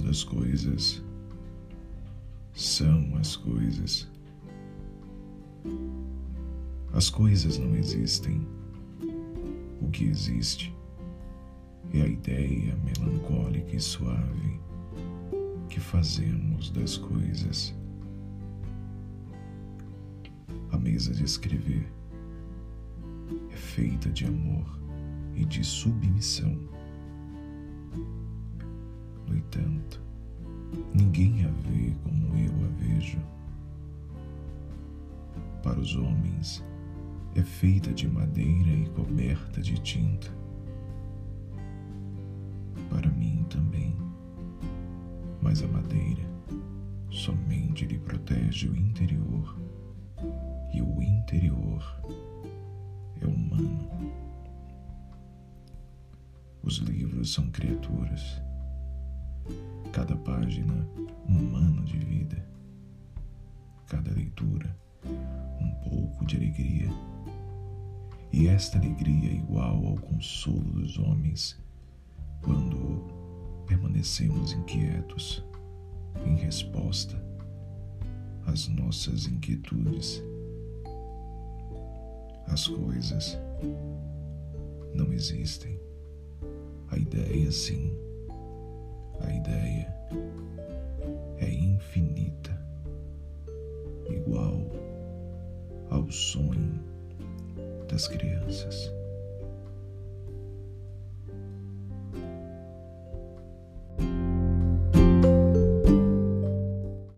das coisas são as coisas. As coisas não existem. O que existe é a ideia melancólica e suave que fazemos das coisas. A mesa de escrever é feita de amor e de submissão. No entanto, ninguém a vê como eu a vejo. Para os homens, é feita de madeira e coberta de tinta. Para mim também. Mas a madeira somente lhe protege o interior, e o interior é humano. Os livros são criaturas, cada página um ano de vida, cada leitura um pouco de alegria. E esta alegria é igual ao consolo dos homens quando permanecemos inquietos em resposta às nossas inquietudes. As coisas não existem. A ideia, sim. Ao sonho das crianças.